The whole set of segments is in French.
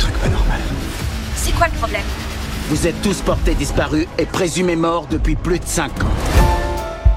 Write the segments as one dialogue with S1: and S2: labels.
S1: Truc pas normal.
S2: C'est quoi le problème?
S3: Vous êtes tous portés disparus et présumés morts depuis plus de 5 ans.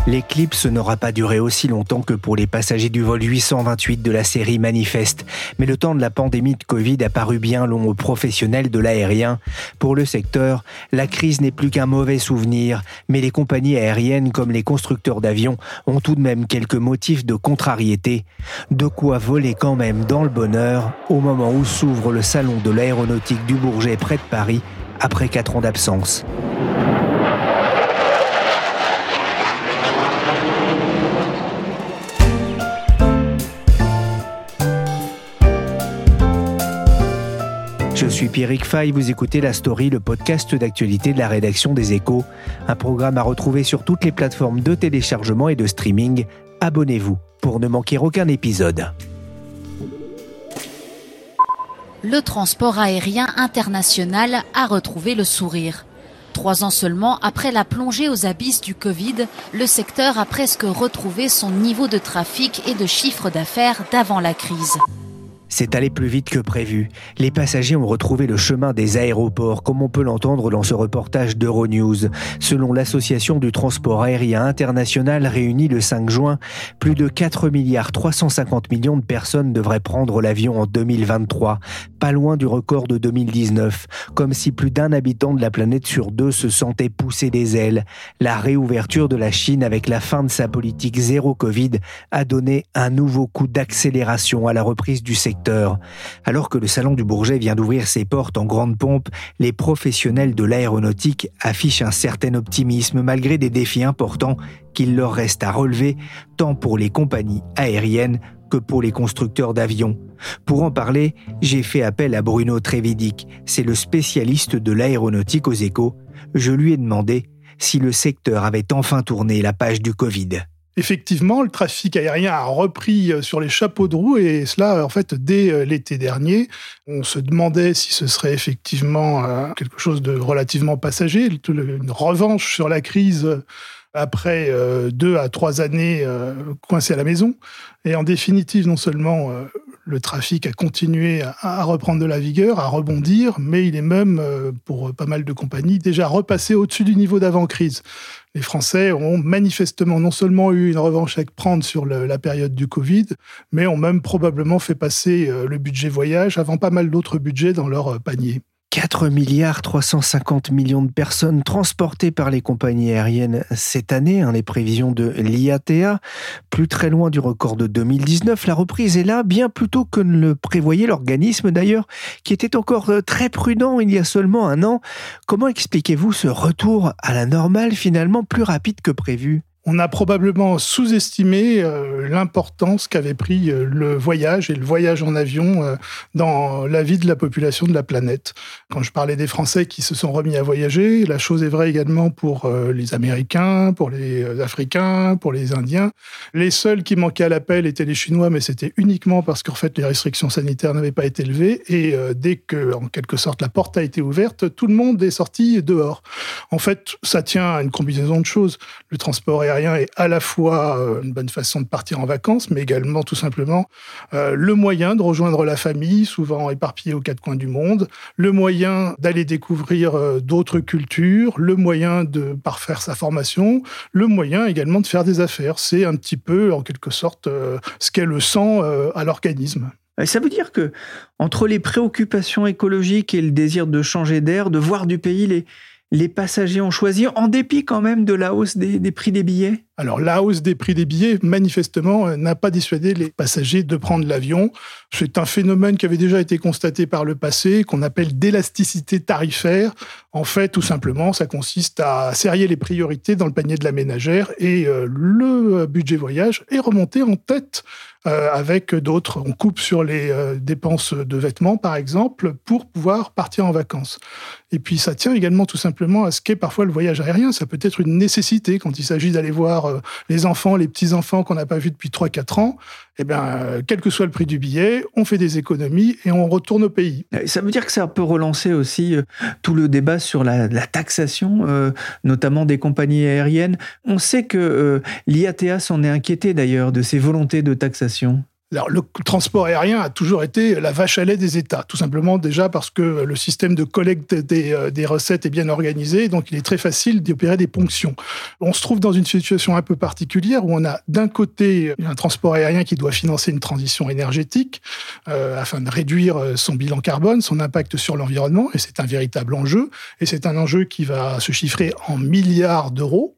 S4: L'éclipse n'aura pas duré aussi longtemps que pour les passagers du vol 828 de la série Manifeste, mais le temps de la pandémie de Covid a paru bien long aux professionnels de l'aérien. Pour le secteur, la crise n'est plus qu'un mauvais souvenir, mais les compagnies aériennes comme les constructeurs d'avions ont tout de même quelques motifs de contrariété. De quoi voler quand même dans le bonheur au moment où s'ouvre le salon de l'aéronautique du Bourget près de Paris après quatre ans d'absence. Je suis Pierrick Fay, vous écoutez La Story, le podcast d'actualité de la rédaction des Échos, un programme à retrouver sur toutes les plateformes de téléchargement et de streaming. Abonnez-vous pour ne manquer aucun épisode.
S5: Le transport aérien international a retrouvé le sourire. Trois ans seulement après la plongée aux abysses du Covid, le secteur a presque retrouvé son niveau de trafic et de chiffre d'affaires d'avant la crise.
S4: C'est allé plus vite que prévu. Les passagers ont retrouvé le chemin des aéroports, comme on peut l'entendre dans ce reportage d'Euronews. Selon l'Association du transport aérien international réunie le 5 juin, plus de 4 milliards 350 millions de personnes devraient prendre l'avion en 2023, pas loin du record de 2019, comme si plus d'un habitant de la planète sur deux se sentait pousser des ailes. La réouverture de la Chine avec la fin de sa politique zéro Covid a donné un nouveau coup d'accélération à la reprise du secteur. Alors que le Salon du Bourget vient d'ouvrir ses portes en grande pompe, les professionnels de l'aéronautique affichent un certain optimisme malgré des défis importants qu'il leur reste à relever, tant pour les compagnies aériennes que pour les constructeurs d'avions. Pour en parler, j'ai fait appel à Bruno Trevidic, c'est le spécialiste de l'aéronautique aux échos. Je lui ai demandé si le secteur avait enfin tourné la page du Covid.
S6: Effectivement, le trafic aérien a repris euh, sur les chapeaux de roue et cela, en fait, dès euh, l'été dernier. On se demandait si ce serait effectivement euh, quelque chose de relativement passager, une revanche sur la crise après deux à trois années coincées à la maison. Et en définitive, non seulement le trafic a continué à reprendre de la vigueur, à rebondir, mais il est même, pour pas mal de compagnies, déjà repassé au-dessus du niveau d'avant-crise les Français ont manifestement non seulement eu une revanche à prendre sur la période du Covid, mais ont même probablement fait passer euh, le budget voyage avant pas mal d'autres budgets dans leur euh, panier.
S4: 4 milliards 350 millions de personnes transportées par les compagnies aériennes cette année, hein, les prévisions de l'IATA, plus très loin du record de 2019. La reprise est là bien plus tôt que ne le prévoyait l'organisme d'ailleurs, qui était encore euh, très prudent il y a seulement un an. Comment expliquez-vous ce retour à la normale finalement plus rapide que prévu?
S6: On a probablement sous-estimé euh, l'importance qu'avait pris euh, le voyage et le voyage en avion euh, dans la vie de la population de la planète. Quand je parlais des Français qui se sont remis à voyager, la chose est vraie également pour les Américains, pour les Africains, pour les Indiens. Les seuls qui manquaient à l'appel étaient les Chinois, mais c'était uniquement parce qu'en fait les restrictions sanitaires n'avaient pas été levées et dès que, en quelque sorte, la porte a été ouverte, tout le monde est sorti dehors. En fait, ça tient à une combinaison de choses. Le transport est à la fois euh, une bonne façon de partir en vacances, mais également tout simplement euh, le moyen de rejoindre la famille, souvent éparpillée aux quatre coins du monde, le moyen d'aller découvrir euh, d'autres cultures, le moyen de parfaire sa formation, le moyen également de faire des affaires. C'est un petit peu, en quelque sorte, ce qu'est le sang à l'organisme.
S4: Ça veut dire que entre les préoccupations écologiques et le désir de changer d'air, de voir du pays, les, les passagers ont choisi en dépit quand même de la hausse des, prix des billets?
S6: Alors la hausse des prix des billets, manifestement, euh, n'a pas dissuadé les passagers de prendre l'avion. C'est un phénomène qui avait déjà été constaté par le passé, qu'on appelle d'élasticité tarifaire. En fait, tout simplement, ça consiste à serrer les priorités dans le panier de la ménagère et euh, le budget voyage est remonté en tête euh, avec d'autres. On coupe sur les dépenses de vêtements, par exemple, pour pouvoir partir en vacances. Et puis ça tient également tout simplement à ce qu'est parfois le voyage aérien. Ça peut être une nécessité quand il s'agit d'aller voir euh, les enfants, les petits-enfants qu'on n'a pas vus depuis 3-4 ans. Eh bien, quel que soit le prix du billet, on fait des économies et on retourne au pays.
S4: Ça veut dire que ça peut relancer aussi tout le débat sur la, taxation, notamment des compagnies aériennes. On sait que l'IATA s'en est inquiété d'ailleurs de ces volontés de taxation
S6: alors, le transport aérien a toujours été la vache à lait des États, tout simplement déjà parce que le système de collecte des, euh, des recettes est bien organisé, donc il est très facile d'opérer des ponctions. On se trouve dans une situation un peu particulière où on a d'un côté un transport aérien qui doit financer une transition énergétique euh, afin de réduire euh, son bilan carbone, son impact sur l'environnement, et c'est un véritable enjeu, et c'est un enjeu qui va se chiffrer en milliards d'euros.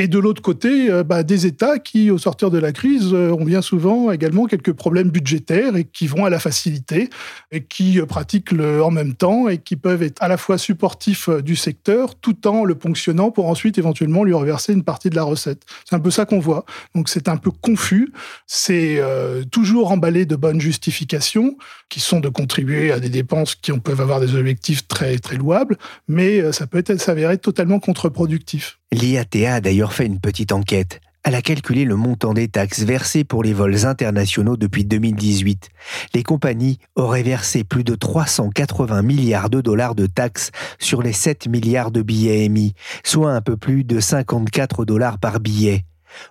S6: Et de l'autre côté, euh, bah, des États qui, au sortir de la crise, euh, ont bien souvent également quelques problèmes budgétaires et qui vont à la facilité et qui euh, pratiquent le en même temps et qui peuvent être à la fois supportifs du secteur tout en le ponctionnant pour ensuite éventuellement lui reverser une partie de la recette. C'est un peu ça qu'on voit. Donc c'est un peu confus. C'est toujours emballé de bonnes justifications qui sont de contribuer à des dépenses qui peuvent avoir des objectifs très très louables, mais ça peut être s'avérer totalement contre-productif.
S4: L'IATA a d'ailleurs fait une petite enquête. Elle a calculé le montant des taxes versées pour les vols internationaux depuis 2018. Les compagnies auraient versé plus de 380 milliards de dollars de taxes sur les 7 milliards de billets émis, soit un peu plus de 54 dollars par billet.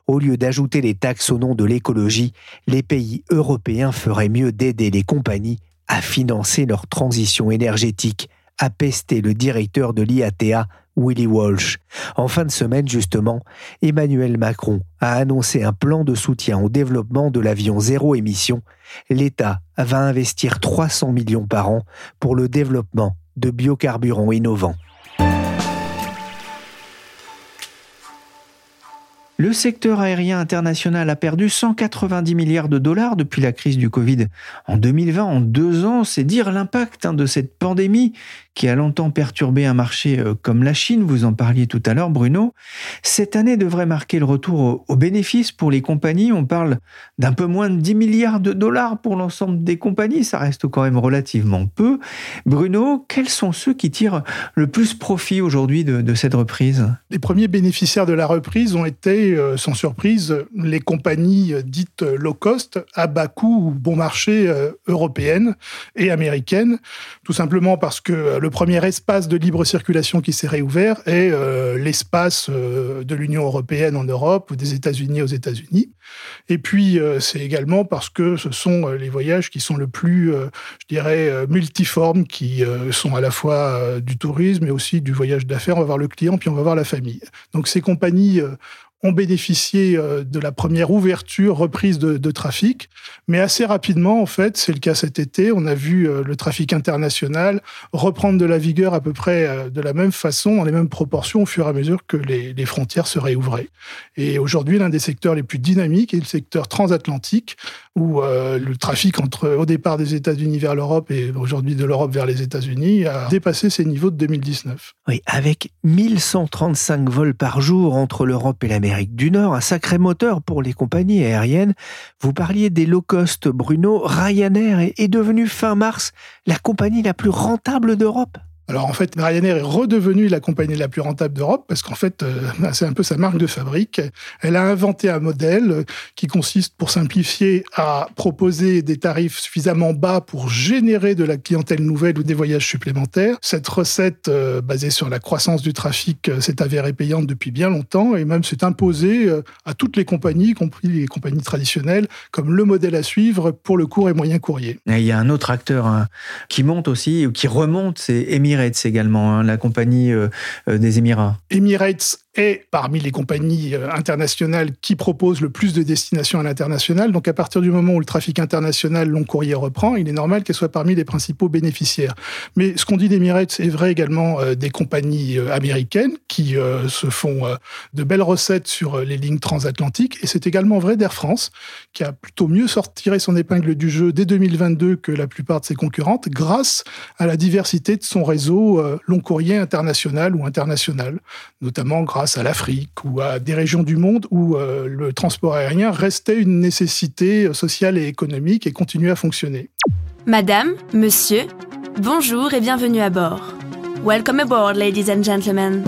S4: Au lieu d'ajouter les taxes au nom de l'écologie, les pays européens feraient mieux d'aider les compagnies à financer leur transition énergétique, a pesté le directeur de l'IATA, Willy Walsh. En fin de semaine, justement, Emmanuel Macron a annoncé un plan de soutien au développement de l'avion zéro émission. L'État va investir 300 millions par an pour le développement de biocarburants innovants. Le secteur aérien international a perdu 190 milliards de dollars depuis la crise du Covid. En 2020, en deux ans, c'est dire l'impact hein, de cette pandémie qui a longtemps perturbé un marché euh, comme la Chine, vous en parliez tout à l'heure Bruno. Cette année devrait marquer le retour aux bénéfices pour les compagnies. On parle d'un peu moins de 10 milliards de dollars pour l'ensemble des compagnies, ça reste quand même relativement peu. Bruno, quels sont ceux qui tirent le plus profit aujourd'hui de, de cette reprise?
S6: Les premiers bénéficiaires de la reprise ont été euh, sans surprise, les compagnies dites low cost, à bas coût ou bon marché euh, européennes et américaines, tout simplement parce que le premier espace de libre circulation qui s'est réouvert est euh, l'espace de l'Union européenne en Europe ou des États-Unis aux États-Unis. Et puis, c'est également parce que ce sont les voyages qui sont le plus, je dirais, multiformes, qui sont à la fois du tourisme et aussi du voyage d'affaires. On va voir le client, puis on va voir la famille. Donc, ces compagnies ont bénéficié euh, de la première ouverture, reprise de, trafic. Mais assez rapidement, en fait, c'est le cas cet été, on a vu euh, le trafic international reprendre de la vigueur à peu près euh, de la même façon, dans les mêmes proportions, au fur et à mesure que les, les frontières se réouvraient. Et aujourd'hui, l'un des secteurs les plus dynamiques est le secteur transatlantique, où le trafic entre au départ des États-Unis vers l'Europe et aujourd'hui de l'Europe vers les États-Unis a dépassé ses niveaux de 2019.
S4: Oui, avec 1135 vols par jour entre l'Europe et l'Amérique du Nord, un sacré moteur pour les compagnies aériennes. Vous parliez des low cost, Bruno. Ryanair est devenu fin mars la compagnie la plus rentable d'Europe.
S6: Alors en fait, Ryanair est redevenue la compagnie la plus rentable d'Europe parce qu'en fait, euh, c'est un peu sa marque de fabrique. Elle a inventé un modèle qui consiste, pour simplifier, à proposer des tarifs suffisamment bas pour générer de la clientèle nouvelle ou des voyages supplémentaires. Cette recette, euh, basée sur la croissance du trafic, euh, s'est avérée payante depuis bien longtemps et même s'est imposée à toutes les compagnies, y compris les compagnies traditionnelles, comme le modèle à suivre pour le court et moyen courrier.
S4: il y a un autre acteur hein, qui monte aussi, ou qui remonte, c'est Emirates également, hein, la compagnie euh, euh, des Émirats.
S6: Emirates est parmi les compagnies euh, internationales qui proposent le plus de destinations à l'international. Donc à partir du moment où le trafic international long courrier reprend, il est normal qu'elle soit parmi les principaux bénéficiaires. Mais ce qu'on dit d'Emirates est vrai également euh, des compagnies euh, américaines qui se font de belles recettes sur les lignes transatlantiques. Et c'est également vrai d'Air France, qui a plutôt mieux sorti son épingle du jeu dès 2022 que la plupart de ses concurrentes, grâce à la diversité de son réseau long courrier international ou international, notamment grâce à l'Afrique ou à des régions du monde où euh, le transport aérien restait une nécessité sociale et économique et continuait à fonctionner.
S2: Madame, monsieur, bonjour et bienvenue à bord. Welcome aboard, ladies and gentlemen.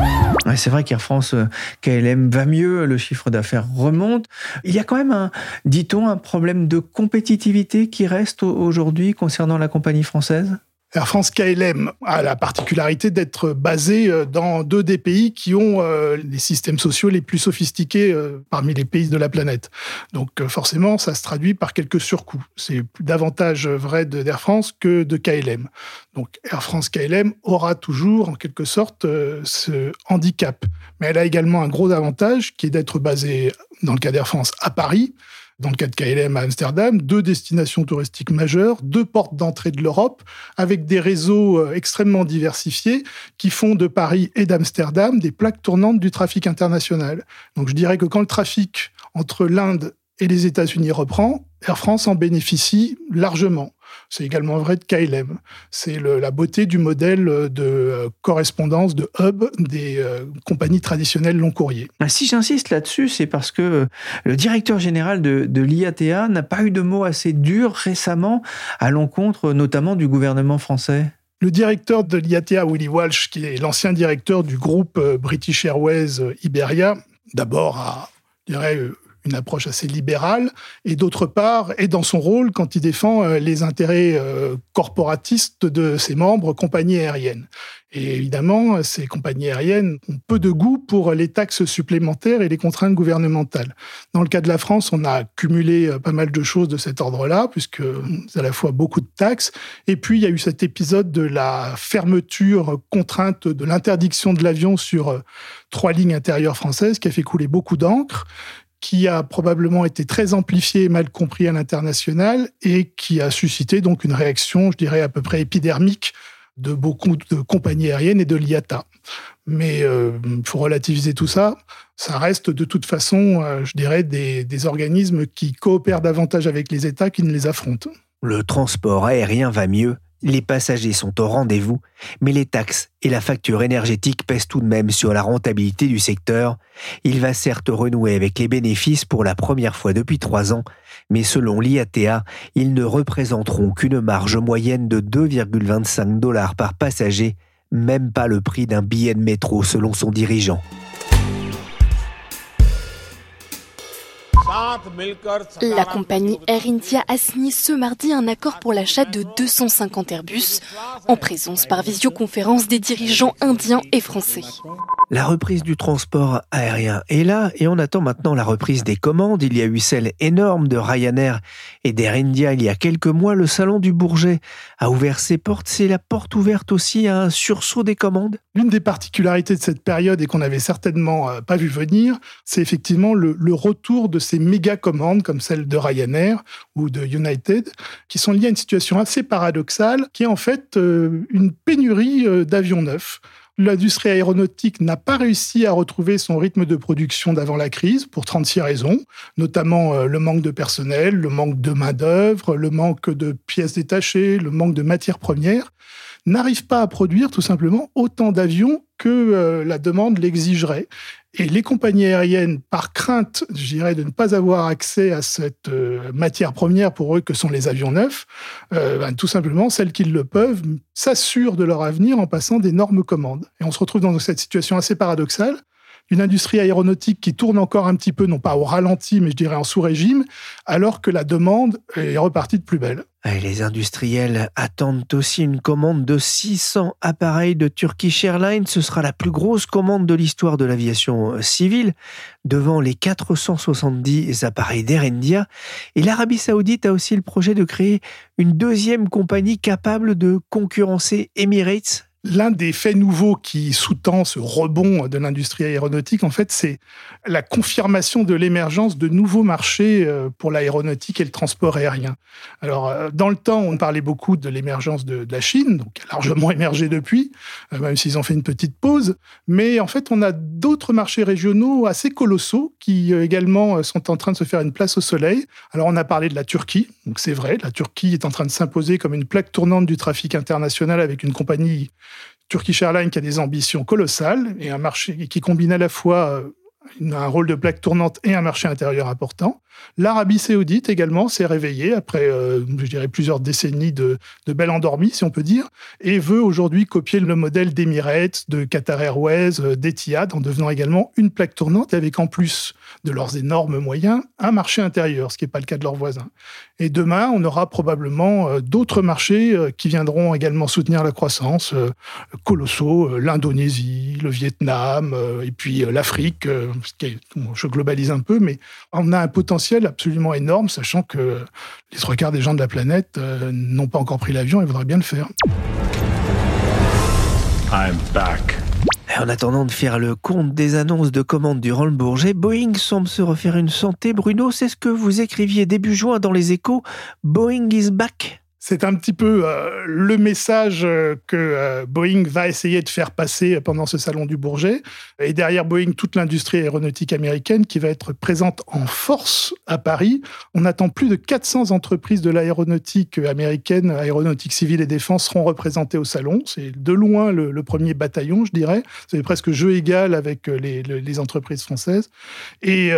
S4: c'est vrai qu'Air France euh, KLM va mieux, le chiffre d'affaires remonte. Il y a quand même, un, dit-on, un problème de compétitivité qui reste aujourd'hui concernant la compagnie française?
S6: Air France KLM a la particularité d'être basée euh, dans deux des pays qui ont euh, les systèmes sociaux les plus sophistiqués euh, parmi les pays de la planète. Donc forcément, ça se traduit par quelques surcoûts. C'est davantage vrai d'Air France que de KLM. Donc Air France KLM aura toujours en quelque sorte ce handicap. Mais elle a également un gros avantage qui est d'être basée, dans le cas d'Air France, à Paris, dans le cas de KLM à Amsterdam, deux destinations touristiques majeures, deux portes d'entrée de l'Europe, avec des réseaux euh, extrêmement diversifiés qui font de Paris et d'Amsterdam des plaques tournantes du trafic international. Donc je dirais que quand le trafic entre l'Inde et les États-Unis reprend, Air France en bénéficie largement. C'est également vrai de KLM. C'est la beauté du modèle de euh, correspondance, de hub des euh, compagnies traditionnelles long courrier.
S4: Ah, si j'insiste là-dessus, c'est parce que euh, le directeur général de, de l'IATA n'a pas eu de mots assez durs récemment à l'encontre notamment du gouvernement français.
S6: Le directeur de l'IATA, Willy Walsh, qui est l'ancien directeur du groupe British Airways Iberia, d'abord a, je dirais, une approche assez libérale, et d'autre part, est dans son rôle quand il défend euh, les intérêts euh, corporatistes de ses membres, compagnies aériennes. Et évidemment, ces compagnies aériennes ont peu de goût pour les taxes supplémentaires et les contraintes gouvernementales. Dans le cas de la France, on a cumulé euh, pas mal de choses de cet ordre-là, puisque c'est à la fois beaucoup de taxes, et puis il y a eu cet épisode de la fermeture contrainte de l'interdiction de l'avion sur trois lignes intérieures françaises qui a fait couler beaucoup d'encre qui a probablement été très amplifié et mal compris à l'international et qui a suscité donc une réaction, je dirais, à peu près épidermique de beaucoup de compagnies aériennes et de l'IATA. Mais euh, faut relativiser tout ça. Ça reste de toute façon, euh, je dirais, des, des organismes qui coopèrent davantage avec les États qu'ils ne les affrontent.
S4: Le transport aérien va mieux les passagers sont au rendez-vous, mais les taxes et la facture énergétique pèsent tout de même sur la rentabilité du secteur. Il va certes renouer avec les bénéfices pour la première fois depuis trois ans, mais selon l'IATA, ils ne représenteront qu'une marge moyenne de 2,25 dollars par passager, même pas le prix d'un billet de métro selon son dirigeant.
S7: La compagnie Air India a signé ce mardi un accord pour l'achat de 250 Airbus en présence par visioconférence des dirigeants indiens et français.
S4: La reprise du transport aérien est là et on attend maintenant la reprise des commandes. Il y a eu celle énorme de Ryanair et d'Air India il y a quelques mois. Le salon du Bourget a ouvert ses portes. C'est la porte ouverte aussi à un sursaut des commandes
S6: L'une des particularités de cette période et qu'on n'avait certainement euh, pas vu venir, c'est effectivement le, retour de ces méga commandes comme celle de Ryanair ou de United qui sont liées à une situation assez paradoxale qui est en fait euh, une pénurie euh, d'avions neufs. L'industrie aéronautique n'a pas réussi à retrouver son rythme de production d'avant la crise pour 36 raisons, notamment euh, le manque de personnel, le manque de main-d'œuvre, le manque de pièces détachées, le manque de matières premières n'arrive pas à produire tout simplement autant d'avions que euh, la demande l'exigerait. Et les compagnies aériennes, par crainte, je dirais, de ne pas avoir accès à cette euh, matière première pour eux que sont les avions neufs, euh, ben, tout simplement, celles qui le peuvent s'assurent de leur avenir en passant d'énormes commandes. Et on se retrouve dans cette situation assez paradoxale une industrie aéronautique qui tourne encore un petit peu, non pas au ralenti, mais je dirais en sous-régime, alors que la demande est repartie de plus belle.
S4: Les industriels attendent aussi une commande de 600 appareils de Turkish Airlines. Ce sera la plus grosse commande de l'histoire de l'aviation civile, devant les 470 appareils d'Air India. Et l'Arabie saoudite a aussi le projet de créer une deuxième compagnie capable de concurrencer Emirates
S6: L'un des faits nouveaux qui sous-tend ce rebond de l'industrie aéronautique, en fait, c'est la confirmation de l'émergence de nouveaux marchés euh, pour l'aéronautique et le transport aérien. Alors, euh, dans le temps, on parlait beaucoup de l'émergence de, la Chine, donc qui a largement émergé depuis, euh, même s'ils ont fait une petite pause. Mais en fait, on a d'autres marchés régionaux assez colossaux qui également sont en train de se faire une place au soleil. Alors, on a parlé de la Turquie, donc c'est vrai, la Turquie est en train de s'imposer comme une plaque tournante du trafic international avec une compagnie Turkish Airlines qui a des ambitions colossales et qui combine à la fois euh, un rôle de plaque tournante et un marché intérieur important. L'Arabie saoudite également s'est réveillée après, euh, je dirais, plusieurs décennies de, de belle endormie, si on peut dire, et veut aujourd'hui copier le modèle d'Emirates, de Qatar Airways, euh, d'Etihad, en devenant également une plaque tournante, avec en plus de leurs énormes moyens, un marché intérieur, ce qui n'est pas le cas de leurs voisins. Et demain, on aura probablement euh, d'autres marchés qui viendront également soutenir la croissance, colossaux, l'Indonésie, le Vietnam, et puis l'Afrique, je globalise un peu, mais on a un potentiel absolument énorme, sachant que les trois quarts des gens de la planète n'ont pas encore pris l'avion et voudraient bien le faire.
S4: I'm back. En attendant de faire le compte des annonces de commandes durant le Bourget, Boeing semble se refaire une santé. Bruno, c'est ce que vous écriviez début juin dans les échos. Boeing is back.
S6: C'est un petit peu euh, le message euh, que euh, Boeing va essayer de faire passer pendant ce salon du Bourget. Et derrière Boeing, toute l'industrie aéronautique américaine qui va être présente en force à Paris. On attend plus de 400 entreprises de l'aéronautique américaine, aéronautique civile et défense, seront représentées au salon. C'est de loin le, premier bataillon, je dirais. C'est presque jeu égal avec les, les entreprises françaises. Et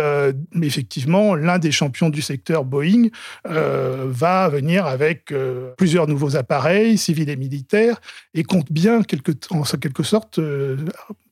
S6: effectivement, l'un des champions du secteur, Boeing, va venir avec plusieurs nouveaux appareils, civils et militaires, et compte bien, en quelque sorte, euh,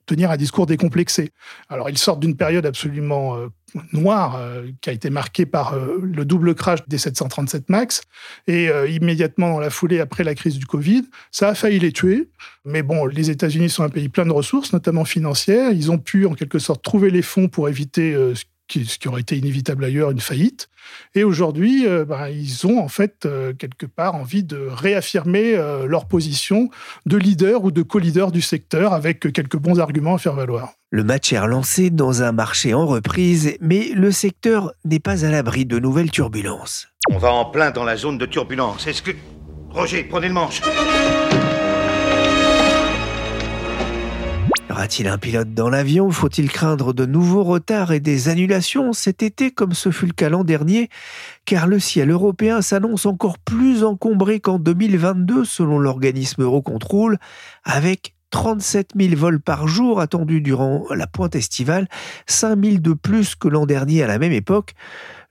S6: tenir un discours décomplexé. Alors, ils sortent d'une période absolument euh, noire euh, qui a été marquée par le double crash des 737 MAX, et immédiatement dans la foulée après la crise du Covid, ça a failli les tuer. Mais bon, les États-Unis sont un pays plein de ressources, notamment financières. Ils ont pu, en quelque sorte, trouver les fonds pour éviter ce ce qui aurait été inévitable ailleurs, une faillite. Et aujourd'hui, euh, ben, ils ont en fait euh, quelque part envie de réaffirmer euh, leur position de leader ou de co-leader du secteur avec quelques bons arguments à faire valoir.
S4: Le match est relancé dans un marché en reprise, mais le secteur n'est pas à l'abri de nouvelles turbulences.
S8: On va en plein dans la zone de turbulence. Est-ce que... Roger, prenez le manche.
S4: Y aura-t-il un pilote dans l'avion? Faut-il craindre de nouveaux retards et des annulations cet été comme ce fut le cas l'an dernier? Car le ciel européen s'annonce encore plus encombré qu'en 2022 selon l'organisme Eurocontrol, avec 37 000 vols par jour attendus durant la pointe estivale, 5 000 de plus que l'an dernier à la même époque.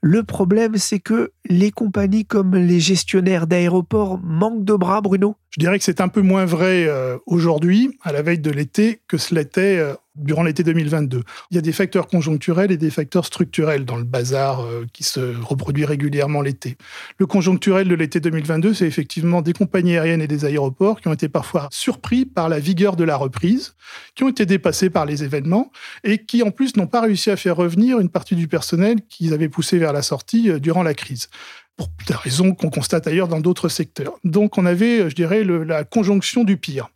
S4: Le problème, c'est que les compagnies comme les gestionnaires d'aéroports manquent de bras, Bruno.
S6: Je dirais que c'est un peu moins vrai euh, aujourd'hui, à la veille de l'été, que ce l'était euh, durant l'été 2022. Il y a des facteurs conjoncturels et des facteurs structurels dans le bazar euh, qui se reproduit régulièrement l'été. Le conjoncturel de l'été 2022, c'est effectivement des compagnies aériennes et des aéroports qui ont été parfois surpris par la vigueur de la reprise, qui ont été dépassés par les événements et qui en plus n'ont pas réussi à faire revenir une partie du personnel qu'ils avaient poussé vers la sortie euh, durant la crise pour des raisons qu'on constate ailleurs dans d'autres secteurs. Donc on avait, je dirais, la conjonction du pire.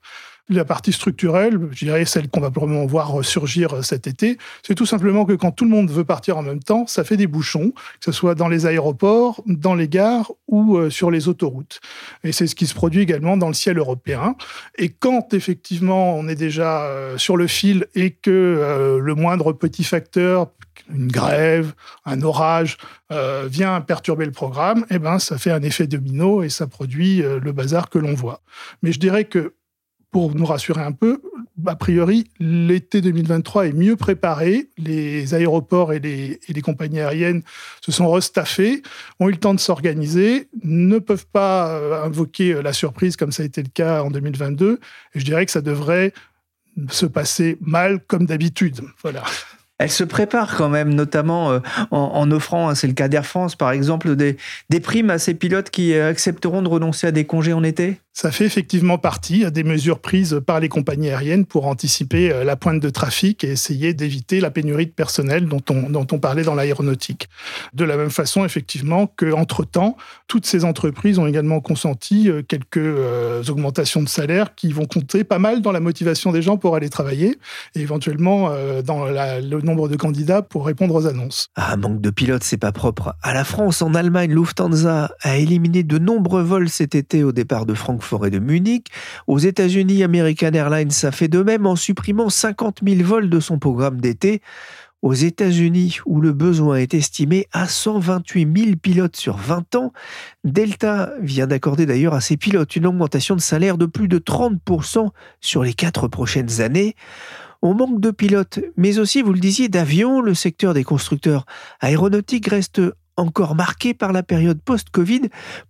S6: La partie structurelle, je dirais celle qu'on va probablement voir surgir cet été, c'est tout simplement que quand tout le monde veut partir en même temps, ça fait des bouchons, que ce soit dans les aéroports, dans les gares ou euh, sur les autoroutes. Et c'est ce qui se produit également dans le ciel européen. Et quand effectivement on est déjà euh, sur le fil et que euh, le moindre petit facteur une grève, un orage vient perturber le programme, eh ben ça fait un effet domino et ça produit le bazar que l'on voit. Mais je dirais que pour nous rassurer un peu, a priori, l'été 2023 est mieux préparé. Les aéroports et les, compagnies aériennes se sont restaffés, ont eu le temps de s'organiser, ne peuvent pas euh, invoquer la surprise comme ça a été le cas en 2022. Et je dirais que ça devrait se passer mal comme d'habitude. Voilà.
S4: Elle se prépare quand même, notamment euh, en, offrant, hein, c'est le cas d'Air France par exemple, des, des primes à ces pilotes qui euh, accepteront de renoncer à des congés en été?
S6: Ça fait effectivement partie des mesures prises par les compagnies aériennes pour anticiper euh, la pointe de trafic et essayer d'éviter la pénurie de personnel dont on, dont on parlait dans l'aéronautique. De la même façon, effectivement, qu'entre-temps, toutes ces entreprises ont également consenti euh, quelques euh, augmentations de salaire qui vont compter pas mal dans la motivation des gens pour aller travailler et éventuellement dans le nombre de candidats pour répondre aux annonces.
S4: Ah, manque de pilotes, c'est pas propre. À la France, en Allemagne, Lufthansa a éliminé de nombreux vols cet été au départ de Francfort forêt de Munich. Aux États-Unis, American Airlines a fait de même en supprimant 50 000 vols de son programme d'été. Aux États-Unis, où le besoin est estimé à 128 000 pilotes sur 20 ans, Delta vient d'accorder d'ailleurs à ses pilotes une augmentation de salaire de plus de 30% sur les quatre prochaines années. On manque de pilotes, mais aussi, vous le disiez, d'avions. Le secteur des constructeurs aéronautiques reste encore marqué par la période post-Covid.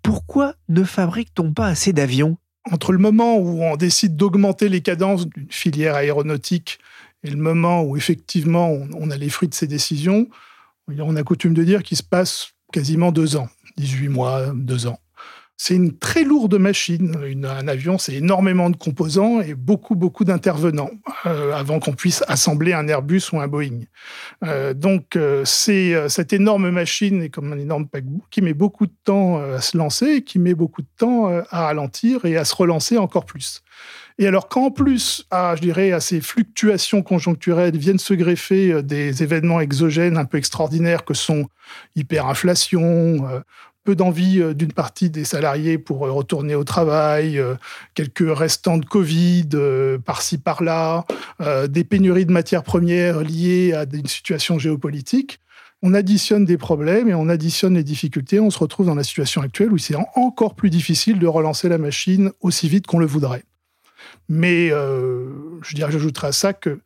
S4: Pourquoi ne fabrique-t-on pas assez d'avions?
S6: Entre le moment où on décide d'augmenter les cadences d'une filière aéronautique et le moment où effectivement on a les fruits de ces décisions, on a coutume de dire qu'il se passe quasiment deux ans, 18 mois, deux ans. C'est une très lourde machine. un avion, c'est énormément de composants et beaucoup, beaucoup d'intervenants euh, avant qu'on puisse assembler un Airbus ou un Boeing. Euh, donc, euh, c'est cette énorme machine comme un énorme paquebot qui met beaucoup de temps à se lancer et qui met beaucoup de temps à ralentir et à se relancer encore plus. Et alors qu'en plus, je dirais, à ces fluctuations conjoncturelles viennent se greffer des événements exogènes un peu extraordinaires que sont hyperinflation, peu d'envie euh, d'une partie des salariés pour euh, retourner au travail, euh, quelques restants de Covid par-ci par-là, des pénuries de matières premières liées à une situation géopolitique. On additionne des problèmes et on additionne les difficultés. On se retrouve dans la situation actuelle où c'est encore plus difficile de relancer la machine aussi vite qu'on le voudrait. Mais je dirais, j'ajouterai à ça que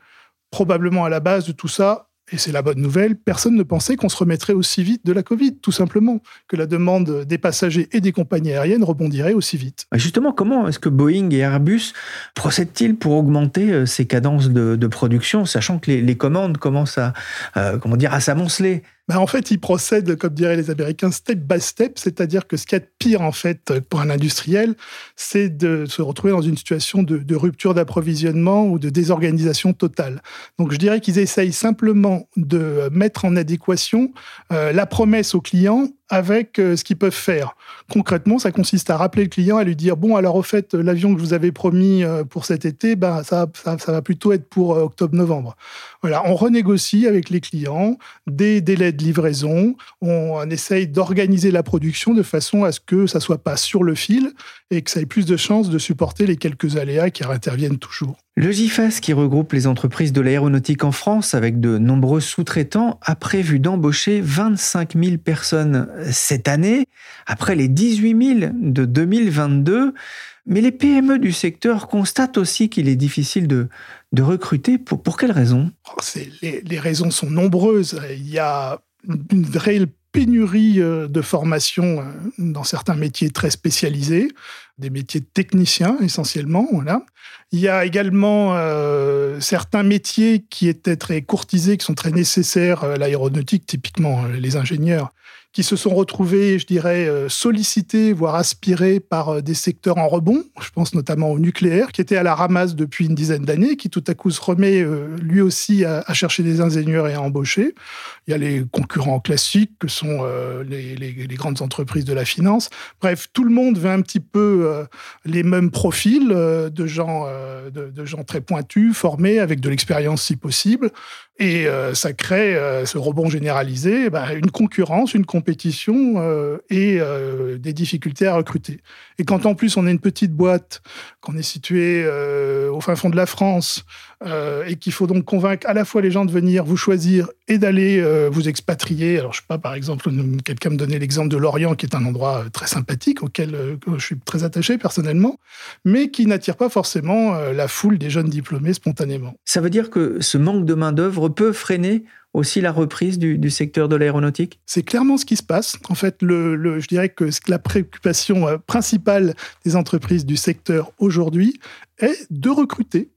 S6: probablement à la base de tout ça, et c'est la bonne nouvelle, personne ne pensait qu'on se remettrait aussi vite de la Covid, tout simplement, que la demande des passagers et des compagnies aériennes rebondirait aussi vite.
S4: Justement, comment est-ce que Boeing et Airbus procèdent-ils pour augmenter euh, ces cadences de, production, sachant que les, commandes commencent à, euh, comment dire, à s'amonceler
S6: bah, en fait, ils procèdent, comme diraient les Américains, step by step, c'est-à-dire que ce qu'il y a de pire, en fait, pour un industriel, c'est de se retrouver dans une situation de, rupture d'approvisionnement ou de désorganisation totale. Donc, je dirais qu'ils essayent simplement de mettre en adéquation euh, la promesse aux clients avec euh, ce qu'ils peuvent faire. Concrètement, ça consiste à rappeler le client, à lui dire bon, alors au fait, l'avion que vous avais promis euh, pour cet été, ben ça, ça, va plutôt être pour euh, octobre-novembre. Voilà, on renégocie avec les clients des délais de livraison, on, essaye d'organiser la production de façon à ce que ça soit pas sur le fil et que ça ait plus de chances de supporter les quelques aléas qui interviennent toujours.
S4: Le GIFAS, qui regroupe les entreprises de l'aéronautique en France avec de nombreux sous-traitants, a prévu d'embaucher 25 000 personnes cette année, après les 18 000 de 2022. Mais les PME du secteur constatent aussi qu'il est difficile de, recruter. Pour, quelles raisons?
S6: Oh, les, raisons sont nombreuses. Il y a une réelle pénurie euh, de formation euh, dans certains métiers très spécialisés, des métiers de techniciens essentiellement. Il y a également euh, certains métiers qui étaient très courtisés, qui sont très nécessaires, l'aéronautique typiquement, les ingénieurs, qui se sont retrouvés, je dirais, euh, sollicités, voire aspirés par euh, des secteurs en rebond. Je pense notamment au nucléaire, qui était à la ramasse depuis une dizaine d'années, qui tout à coup se remet euh, lui aussi à, chercher des ingénieurs et à embaucher. Il y a les concurrents classiques que sont les, grandes entreprises de la finance. Bref, tout le monde veut un petit peu les mêmes profils de gens, de, de, gens très pointus, formés, avec de l'expérience si possible. Et ça crée ce rebond généralisé, eh ben, une concurrence, une compétition euh, et euh, des difficultés à recruter. Et quand en plus on est une petite boîte, qu'on est situé euh, au fin fond de la France, et qu'il faut donc convaincre à la fois les gens de venir vous choisir et d'aller vous expatrier. Alors je sais pas, par exemple, quelqu'un me donnait l'exemple de Lorient, qui est un endroit très sympathique auquel je suis très attaché personnellement, mais qui n'attire pas forcément la foule des jeunes diplômés spontanément.
S4: Ça veut dire que ce manque de main d'œuvre peut freiner aussi la reprise du, secteur de l'aéronautique?
S6: C'est clairement ce qui se passe. En fait, le, je dirais que la préoccupation euh, principale des entreprises du secteur aujourd'hui est de recruter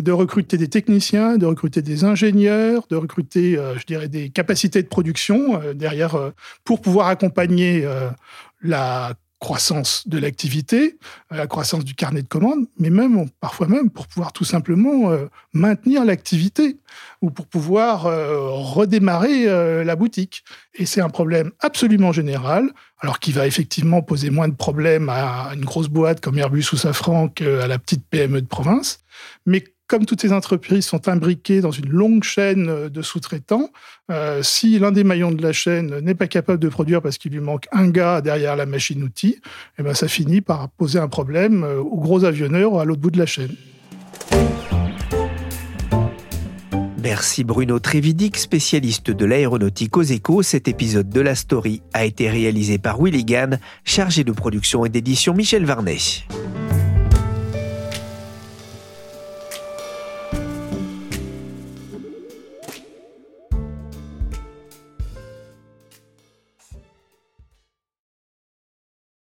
S6: de recruter des techniciens, de recruter des ingénieurs, de recruter, euh, je dirais, des capacités de production euh, derrière pour pouvoir accompagner la croissance de l'activité, la croissance du carnet de commandes, mais même parfois même pour pouvoir tout simplement euh, maintenir l'activité ou pour pouvoir euh, redémarrer euh, la boutique. Et c'est un problème absolument général, alors qui va effectivement poser moins de problèmes à une grosse boîte comme Airbus ou Safran qu'à la petite PME de province, mais comme toutes ces entreprises sont imbriquées dans une longue chaîne de sous-traitants, euh, si l'un des maillons de la chaîne n'est pas capable de produire parce qu'il lui manque un gars derrière la machine-outil, eh ben ça finit par poser un problème euh, aux gros avionneurs à l'autre bout de la chaîne.
S4: Merci Bruno Trévidic, spécialiste de l'aéronautique aux échos. Cet épisode de la story a été réalisé par Willy Gann, chargé de production et d'édition Michel Varnet.